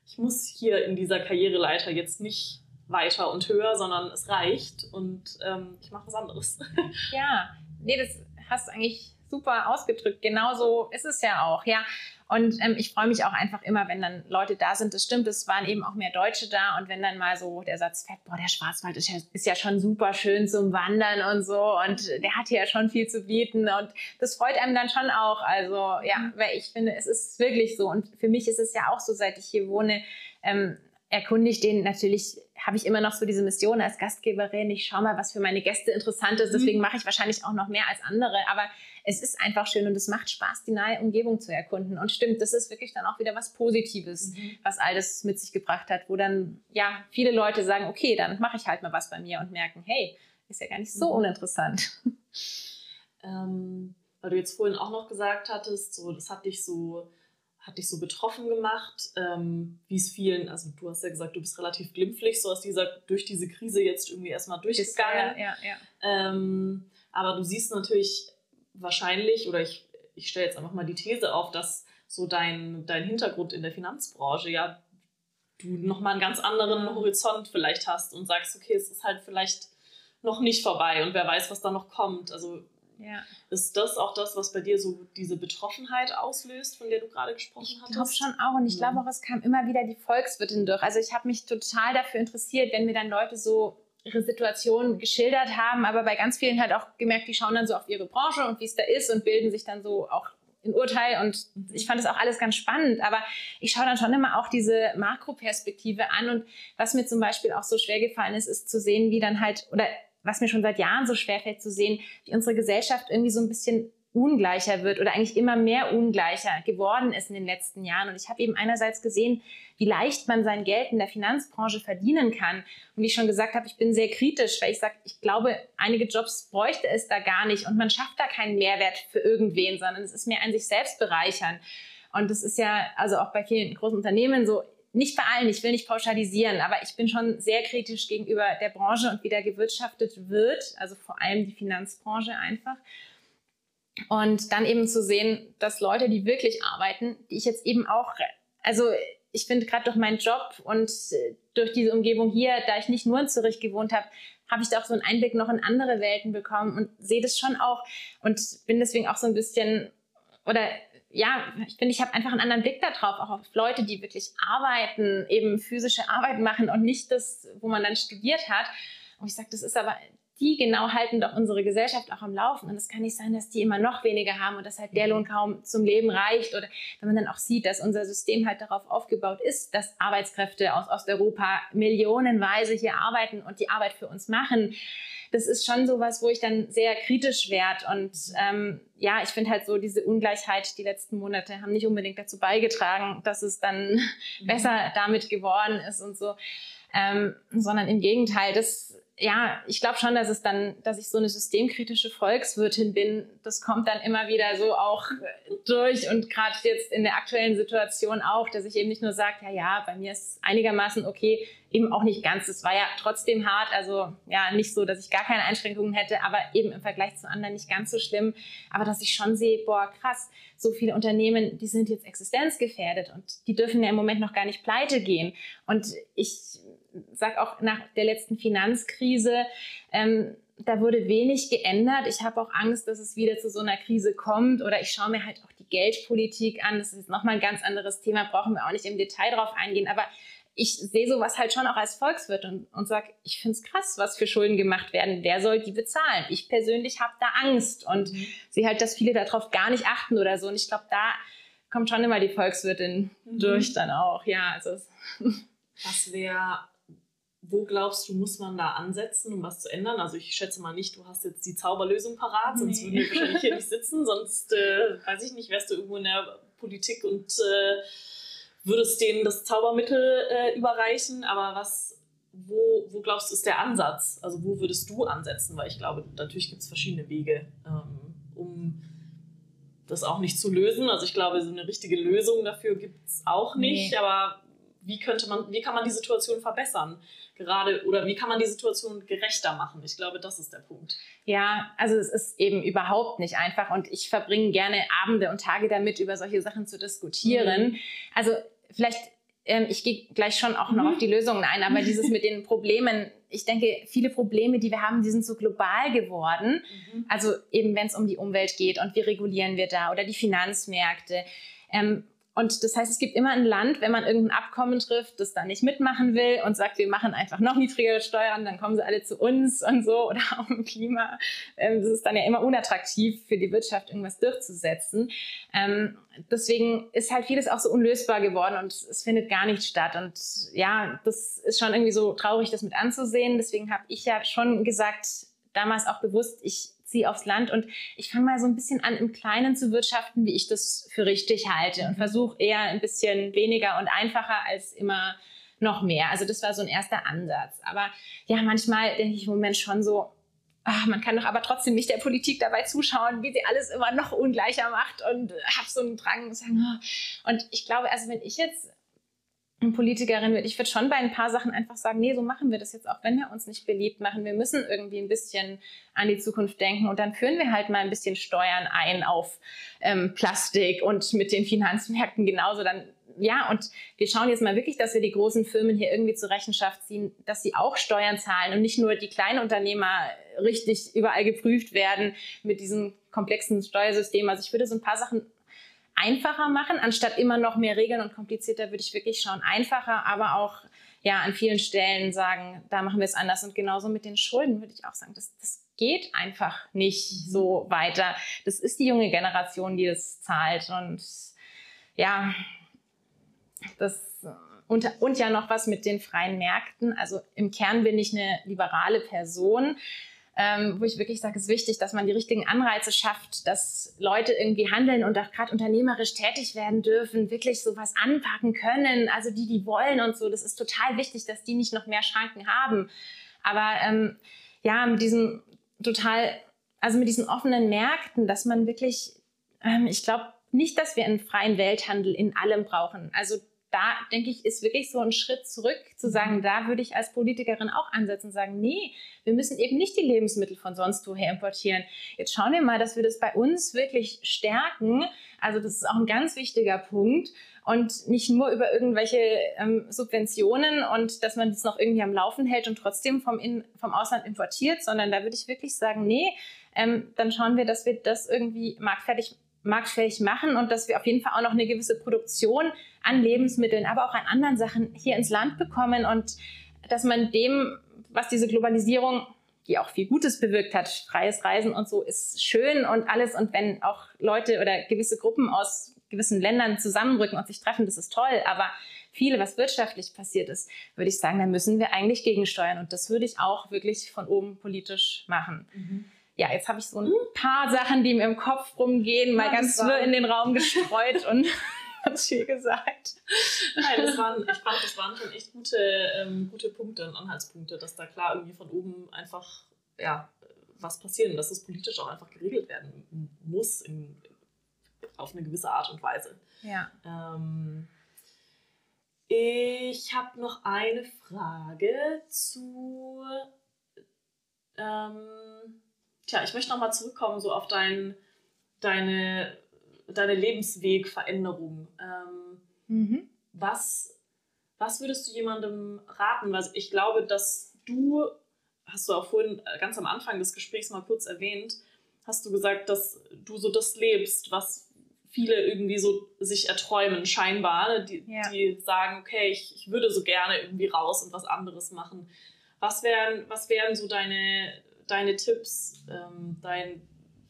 ich muss hier in dieser Karriereleiter jetzt nicht weiter und höher, sondern es reicht und ähm, ich mache was anderes. Ja, nee, das hast du eigentlich super ausgedrückt. Genauso ist es ja auch, ja. Und ähm, ich freue mich auch einfach immer, wenn dann Leute da sind. Das stimmt, es waren eben auch mehr Deutsche da. Und wenn dann mal so der Satz fällt, boah, der Schwarzwald ist ja, ist ja schon super schön zum Wandern und so. Und der hat hier ja schon viel zu bieten. Und das freut einem dann schon auch. Also ja, mhm. weil ich finde, es ist wirklich so. Und für mich ist es ja auch so, seit ich hier wohne, ähm, erkunde ich den natürlich, habe ich immer noch so diese Mission als Gastgeberin. Ich schaue mal, was für meine Gäste interessant ist. Mhm. Deswegen mache ich wahrscheinlich auch noch mehr als andere. Aber es ist einfach schön und es macht Spaß, die neue Umgebung zu erkunden. Und stimmt, das ist wirklich dann auch wieder was Positives, mhm. was all das mit sich gebracht hat, wo dann ja viele Leute sagen, okay, dann mache ich halt mal was bei mir und merken, hey, ist ja gar nicht so mhm. uninteressant. Ähm, weil du jetzt vorhin auch noch gesagt hattest, so das hat dich so hat dich so betroffen gemacht, ähm, wie es vielen, also du hast ja gesagt, du bist relativ glimpflich, so aus dieser, durch diese Krise jetzt irgendwie erstmal durchgegangen. Ja, ja, ja. Ähm, aber du siehst natürlich wahrscheinlich, oder ich, ich stelle jetzt einfach mal die These auf, dass so dein, dein Hintergrund in der Finanzbranche ja du nochmal einen ganz anderen Horizont vielleicht hast und sagst, okay, es ist halt vielleicht noch nicht vorbei und wer weiß, was da noch kommt. Also ja. ist das auch das, was bei dir so diese Betroffenheit auslöst, von der du gerade gesprochen ich hattest? Ich glaube schon auch und ich glaube auch, es kam immer wieder die Volkswirtin durch. Also ich habe mich total dafür interessiert, wenn mir dann Leute so ihre Situation geschildert haben, aber bei ganz vielen halt auch gemerkt, die schauen dann so auf ihre Branche und wie es da ist und bilden sich dann so auch ein Urteil. Und ich fand das auch alles ganz spannend, aber ich schaue dann schon immer auch diese Makroperspektive an. Und was mir zum Beispiel auch so schwer gefallen ist, ist zu sehen, wie dann halt, oder was mir schon seit Jahren so schwer fällt zu sehen, wie unsere Gesellschaft irgendwie so ein bisschen ungleicher wird oder eigentlich immer mehr ungleicher geworden ist in den letzten Jahren. Und ich habe eben einerseits gesehen, wie leicht man sein Geld in der Finanzbranche verdienen kann. Und wie ich schon gesagt habe, ich bin sehr kritisch, weil ich sage, ich glaube, einige Jobs bräuchte es da gar nicht und man schafft da keinen Mehrwert für irgendwen, sondern es ist mehr ein sich selbst bereichern. Und das ist ja also auch bei vielen großen Unternehmen so, nicht bei allen, ich will nicht pauschalisieren, aber ich bin schon sehr kritisch gegenüber der Branche und wie da gewirtschaftet wird, also vor allem die Finanzbranche einfach. Und dann eben zu sehen, dass Leute, die wirklich arbeiten, die ich jetzt eben auch, also ich finde gerade durch meinen Job und äh, durch diese Umgebung hier, da ich nicht nur in Zürich gewohnt habe, habe ich da auch so einen Einblick noch in andere Welten bekommen und sehe das schon auch und bin deswegen auch so ein bisschen, oder ja, ich finde, ich habe einfach einen anderen Blick darauf, auch auf Leute, die wirklich arbeiten, eben physische Arbeit machen und nicht das, wo man dann studiert hat. Und ich sage, das ist aber die genau halten doch unsere Gesellschaft auch am Laufen. Und es kann nicht sein, dass die immer noch weniger haben und dass halt der mhm. Lohn kaum zum Leben reicht. Oder wenn man dann auch sieht, dass unser System halt darauf aufgebaut ist, dass Arbeitskräfte aus Osteuropa millionenweise hier arbeiten und die Arbeit für uns machen. das ist schon sowas, wo ich dann sehr kritisch werde. Und ähm, ja, ich finde halt so diese Ungleichheit die letzten Monate haben nicht unbedingt dazu beigetragen, dass es dann mhm. besser damit geworden ist und so. Ähm, sondern im Gegenteil, das ja, ich glaube schon, dass es dann, dass ich so eine systemkritische Volkswirtin bin. Das kommt dann immer wieder so auch durch und gerade jetzt in der aktuellen Situation auch, dass ich eben nicht nur sage, ja, ja, bei mir ist es einigermaßen okay, eben auch nicht ganz. Es war ja trotzdem hart, also ja, nicht so, dass ich gar keine Einschränkungen hätte, aber eben im Vergleich zu anderen nicht ganz so schlimm. Aber dass ich schon sehe, boah, krass, so viele Unternehmen, die sind jetzt existenzgefährdet und die dürfen ja im Moment noch gar nicht pleite gehen. Und ich sage auch nach der letzten Finanzkrise, ähm, da wurde wenig geändert. Ich habe auch Angst, dass es wieder zu so einer Krise kommt. Oder ich schaue mir halt auch die Geldpolitik an. Das ist nochmal ein ganz anderes Thema, brauchen wir auch nicht im Detail drauf eingehen. Aber ich sehe sowas halt schon auch als Volkswirt und, und sage, ich finde es krass, was für Schulden gemacht werden. Wer soll die bezahlen? Ich persönlich habe da Angst und mhm. sehe halt, dass viele darauf gar nicht achten oder so. Und ich glaube, da kommt schon immer die Volkswirtin mhm. durch dann auch. Ja, also. Was wäre wo glaubst du, muss man da ansetzen, um was zu ändern? Also ich schätze mal nicht, du hast jetzt die Zauberlösung parat, sonst nee. würden wir wahrscheinlich hier nicht sitzen, sonst äh, weiß ich nicht, wärst du irgendwo in der Politik und äh, würdest denen das Zaubermittel äh, überreichen. Aber was, wo, wo glaubst du, ist der Ansatz? Also wo würdest du ansetzen? Weil ich glaube, natürlich gibt es verschiedene Wege, ähm, um das auch nicht zu lösen. Also ich glaube, so eine richtige Lösung dafür gibt es auch nicht. Nee. Aber wie könnte man, wie kann man die Situation verbessern? Gerade oder wie kann man die Situation gerechter machen? Ich glaube, das ist der Punkt. Ja, also es ist eben überhaupt nicht einfach und ich verbringe gerne Abende und Tage damit, über solche Sachen zu diskutieren. Mhm. Also vielleicht ähm, ich gehe gleich schon auch noch mhm. auf die Lösungen ein, aber dieses mit den Problemen, ich denke, viele Probleme, die wir haben, die sind so global geworden. Mhm. Also eben, wenn es um die Umwelt geht und wie regulieren wir da oder die Finanzmärkte. Ähm, und das heißt, es gibt immer ein Land, wenn man irgendein Abkommen trifft, das da nicht mitmachen will und sagt, wir machen einfach noch niedrigere Steuern, dann kommen sie alle zu uns und so oder auch im Klima. Ähm, das ist dann ja immer unattraktiv für die Wirtschaft, irgendwas durchzusetzen. Ähm, deswegen ist halt vieles auch so unlösbar geworden und es findet gar nicht statt. Und ja, das ist schon irgendwie so traurig, das mit anzusehen. Deswegen habe ich ja schon gesagt, damals auch bewusst, ich ziehe aufs Land und ich fange mal so ein bisschen an, im Kleinen zu wirtschaften, wie ich das für richtig halte und mhm. versuche eher ein bisschen weniger und einfacher als immer noch mehr. Also das war so ein erster Ansatz. Aber ja, manchmal denke ich im Moment schon so, ach, man kann doch aber trotzdem nicht der Politik dabei zuschauen, wie sie alles immer noch ungleicher macht und habe so einen Drang zu sagen, oh. und ich glaube, also wenn ich jetzt Politikerin wird. Ich würde schon bei ein paar Sachen einfach sagen, nee, so machen wir das jetzt auch, wenn wir uns nicht beliebt machen. Wir müssen irgendwie ein bisschen an die Zukunft denken und dann führen wir halt mal ein bisschen Steuern ein auf ähm, Plastik und mit den Finanzmärkten genauso. Dann ja, und wir schauen jetzt mal wirklich, dass wir die großen Firmen hier irgendwie zur Rechenschaft ziehen, dass sie auch Steuern zahlen und nicht nur die kleinen Unternehmer richtig überall geprüft werden mit diesem komplexen Steuersystem. Also ich würde so ein paar Sachen einfacher machen, anstatt immer noch mehr Regeln und komplizierter würde ich wirklich schauen, einfacher, aber auch ja an vielen Stellen sagen, da machen wir es anders. Und genauso mit den Schulden würde ich auch sagen, das, das geht einfach nicht mhm. so weiter. Das ist die junge Generation, die es zahlt. Und ja, das und, und ja noch was mit den freien Märkten. Also im Kern bin ich eine liberale Person ähm, wo ich wirklich sage, es ist wichtig, dass man die richtigen Anreize schafft, dass Leute irgendwie handeln und auch gerade unternehmerisch tätig werden dürfen, wirklich sowas anpacken können, also die, die wollen und so. Das ist total wichtig, dass die nicht noch mehr Schranken haben. Aber ähm, ja, mit diesem total, also mit diesen offenen Märkten, dass man wirklich, ähm, ich glaube nicht, dass wir einen freien Welthandel in allem brauchen. Also da denke ich, ist wirklich so ein Schritt zurück zu sagen, mhm. da würde ich als Politikerin auch ansetzen und sagen, nee, wir müssen eben nicht die Lebensmittel von sonst woher importieren. Jetzt schauen wir mal, dass wir das bei uns wirklich stärken. Also das ist auch ein ganz wichtiger Punkt und nicht nur über irgendwelche ähm, Subventionen und dass man das noch irgendwie am Laufen hält und trotzdem vom, in, vom Ausland importiert, sondern da würde ich wirklich sagen, nee, ähm, dann schauen wir, dass wir das irgendwie marktfertig marktfähig machen und dass wir auf jeden Fall auch noch eine gewisse Produktion an Lebensmitteln, aber auch an anderen Sachen hier ins Land bekommen und dass man dem, was diese Globalisierung, die auch viel Gutes bewirkt hat, freies Reisen und so, ist schön und alles. Und wenn auch Leute oder gewisse Gruppen aus gewissen Ländern zusammenrücken und sich treffen, das ist toll. Aber viele, was wirtschaftlich passiert ist, würde ich sagen, da müssen wir eigentlich gegensteuern. Und das würde ich auch wirklich von oben politisch machen. Mhm. Ja, jetzt habe ich so ein paar Sachen, die mir im Kopf rumgehen, mal ja, ganz wirr in den Raum gestreut und ganz viel gesagt. Nein, das waren, ich fand, das waren schon echt gute, ähm, gute Punkte und Anhaltspunkte, dass da klar irgendwie von oben einfach ja, was passieren und dass es politisch auch einfach geregelt werden muss in, auf eine gewisse Art und Weise. Ja. Ähm, ich habe noch eine Frage zu. Ähm, tja, ich möchte nochmal zurückkommen so auf dein, deine, deine Lebenswegveränderung. Ähm, mhm. was, was würdest du jemandem raten? Weil ich glaube, dass du, hast du auch vorhin ganz am Anfang des Gesprächs mal kurz erwähnt, hast du gesagt, dass du so das lebst, was viele irgendwie so sich erträumen, scheinbar, ne? die, ja. die sagen, okay, ich, ich würde so gerne irgendwie raus und was anderes machen. Was wären, was wären so deine, deine Tipps, ähm, dein,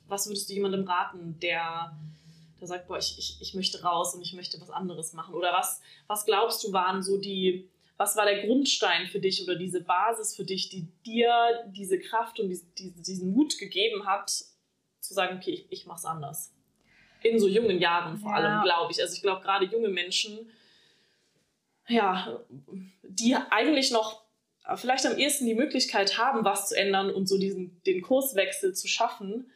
was würdest du jemandem raten, der, der sagt, boah, ich, ich, ich möchte raus und ich möchte was anderes machen? Oder was, was glaubst du waren so die, was war der Grundstein für dich oder diese Basis für dich, die dir diese Kraft und die, diesen Mut gegeben hat, zu sagen, okay, ich, ich mach's anders? in so jungen Jahren vor ja. allem, glaube ich. Also ich glaube, gerade junge Menschen, ja, die eigentlich noch vielleicht am ehesten die Möglichkeit haben, was zu ändern und so diesen, den Kurswechsel zu schaffen,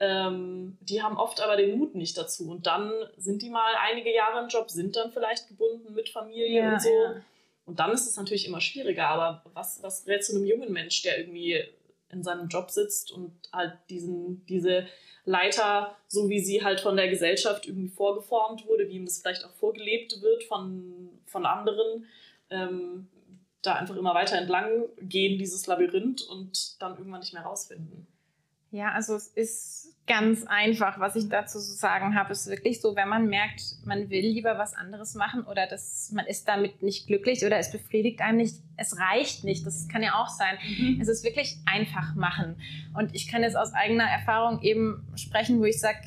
ähm, die haben oft aber den Mut nicht dazu. Und dann sind die mal einige Jahre im Job, sind dann vielleicht gebunden mit Familie ja, und so. Ja. Und dann ist es natürlich immer schwieriger. Aber was, was rätst du einem jungen Mensch, der irgendwie in seinem Job sitzt und halt diesen, diese Leiter, so wie sie halt von der Gesellschaft irgendwie vorgeformt wurde, wie ihm das vielleicht auch vorgelebt wird von, von anderen, ähm, da einfach immer weiter entlang gehen, dieses Labyrinth und dann irgendwann nicht mehr rausfinden. Ja, also es ist ganz einfach, was ich dazu zu sagen habe, ist wirklich so, wenn man merkt, man will lieber was anderes machen oder dass man ist damit nicht glücklich oder es befriedigt einem nicht, es reicht nicht, das kann ja auch sein. Mhm. Es ist wirklich einfach machen. Und ich kann jetzt aus eigener Erfahrung eben sprechen, wo ich sage,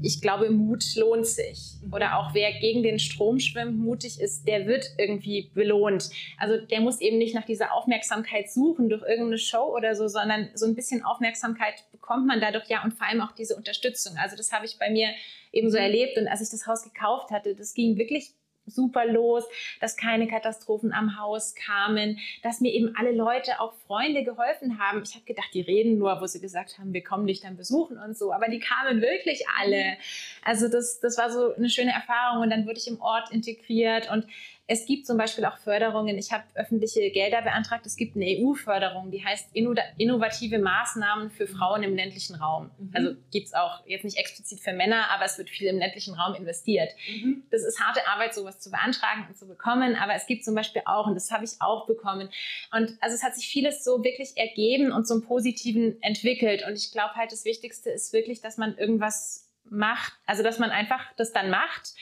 ich glaube, Mut lohnt sich. Mhm. Oder auch wer gegen den Strom schwimmt, mutig ist, der wird irgendwie belohnt. Also der muss eben nicht nach dieser Aufmerksamkeit suchen durch irgendeine Show oder so, sondern so ein bisschen Aufmerksamkeit bekommt man dadurch ja und vor allem auch diese Unterstützung. Also das habe ich bei mir eben so mhm. erlebt. Und als ich das Haus gekauft hatte, das ging wirklich super los, dass keine Katastrophen am Haus kamen, dass mir eben alle Leute, auch Freunde geholfen haben. Ich habe gedacht, die reden nur, wo sie gesagt haben, wir kommen dich dann besuchen und so, aber die kamen wirklich alle. Also das, das war so eine schöne Erfahrung und dann wurde ich im Ort integriert und es gibt zum Beispiel auch Förderungen. Ich habe öffentliche Gelder beantragt. Es gibt eine EU-Förderung, die heißt innovative Maßnahmen für Frauen im ländlichen Raum. Mhm. Also gibt es auch jetzt nicht explizit für Männer, aber es wird viel im ländlichen Raum investiert. Mhm. Das ist harte Arbeit, sowas zu beantragen und zu bekommen, aber es gibt zum Beispiel auch, und das habe ich auch bekommen. Und also es hat sich vieles so wirklich ergeben und zum Positiven entwickelt. Und ich glaube halt, das Wichtigste ist wirklich, dass man irgendwas macht, also dass man einfach das dann macht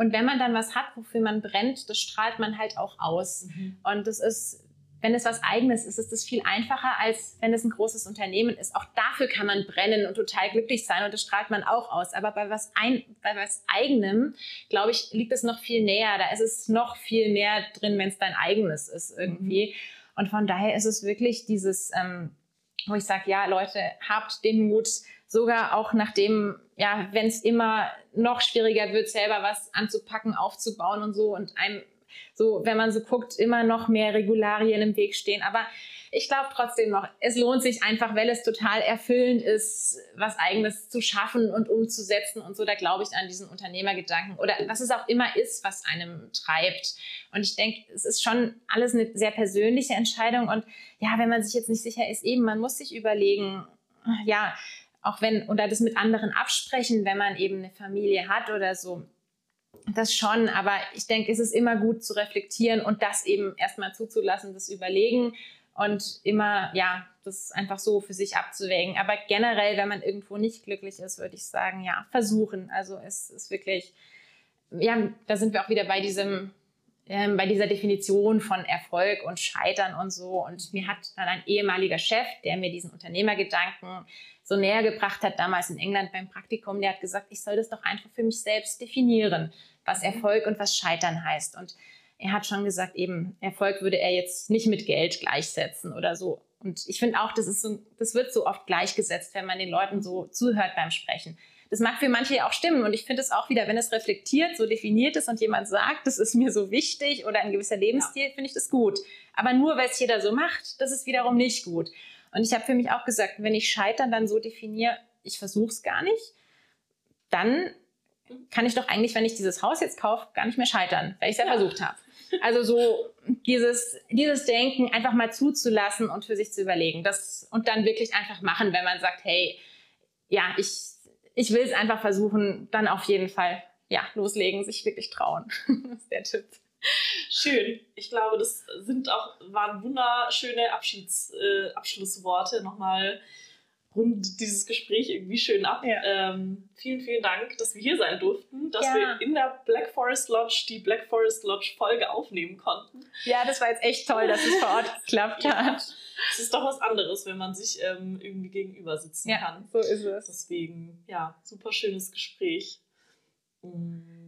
und wenn man dann was hat, wofür man brennt, das strahlt man halt auch aus. Mhm. Und das ist, wenn es was Eigenes ist, ist es viel einfacher, als wenn es ein großes Unternehmen ist. Auch dafür kann man brennen und total glücklich sein und das strahlt man auch aus. Aber bei was, ein, bei was Eigenem, glaube ich, liegt es noch viel näher. Da ist es noch viel mehr drin, wenn es dein eigenes ist irgendwie. Mhm. Und von daher ist es wirklich dieses, ähm, wo ich sage, ja, Leute, habt den Mut, sogar auch nachdem, ja, wenn es immer noch schwieriger wird, selber was anzupacken, aufzubauen und so und einem so, wenn man so guckt, immer noch mehr Regularien im Weg stehen. Aber ich glaube trotzdem noch, es lohnt sich einfach, weil es total erfüllend ist, was Eigenes zu schaffen und umzusetzen und so. Da glaube ich an diesen Unternehmergedanken oder was es auch immer ist, was einem treibt. Und ich denke, es ist schon alles eine sehr persönliche Entscheidung. Und ja, wenn man sich jetzt nicht sicher ist, eben, man muss sich überlegen, ja, auch wenn, oder das mit anderen absprechen, wenn man eben eine Familie hat oder so. Das schon, aber ich denke, es ist immer gut zu reflektieren und das eben erstmal zuzulassen, das Überlegen und immer, ja, das einfach so für sich abzuwägen. Aber generell, wenn man irgendwo nicht glücklich ist, würde ich sagen, ja, versuchen. Also es ist wirklich, ja, da sind wir auch wieder bei diesem, ähm, bei dieser Definition von Erfolg und Scheitern und so. Und mir hat dann ein ehemaliger Chef, der mir diesen Unternehmergedanken so näher gebracht hat, damals in England beim Praktikum, der hat gesagt, ich soll das doch einfach für mich selbst definieren, was mhm. Erfolg und was Scheitern heißt. Und er hat schon gesagt, eben Erfolg würde er jetzt nicht mit Geld gleichsetzen oder so. Und ich finde auch, das, ist so, das wird so oft gleichgesetzt, wenn man den Leuten so zuhört beim Sprechen. Das mag für manche ja auch stimmen. Und ich finde es auch wieder, wenn es reflektiert, so definiert ist und jemand sagt, das ist mir so wichtig oder ein gewisser Lebensstil, ja. finde ich das gut. Aber nur, weil es jeder so macht, das ist wiederum nicht gut. Und ich habe für mich auch gesagt, wenn ich Scheitern dann so definiere, ich versuche es gar nicht, dann kann ich doch eigentlich, wenn ich dieses Haus jetzt kaufe, gar nicht mehr scheitern, weil ich es ja, ja versucht habe. Also so dieses, dieses Denken einfach mal zuzulassen und für sich zu überlegen. Das, und dann wirklich einfach machen, wenn man sagt, hey, ja, ich, ich will es einfach versuchen, dann auf jeden Fall ja, loslegen, sich wirklich trauen. das ist der Tipp. Schön. Ich glaube, das sind auch, waren wunderschöne Abschieds, äh, Abschlussworte. Nochmal rund dieses Gespräch irgendwie schön ab. Ja. Ähm, vielen, vielen Dank, dass wir hier sein durften, dass ja. wir in der Black Forest Lodge die Black Forest Lodge Folge aufnehmen konnten. Ja, das war jetzt echt toll, dass es vor Ort geklappt hat. Es ist doch was anderes, wenn man sich ähm, irgendwie gegenüber sitzen ja, kann. So ist es. Deswegen, ja, super schönes Gespräch. Mm.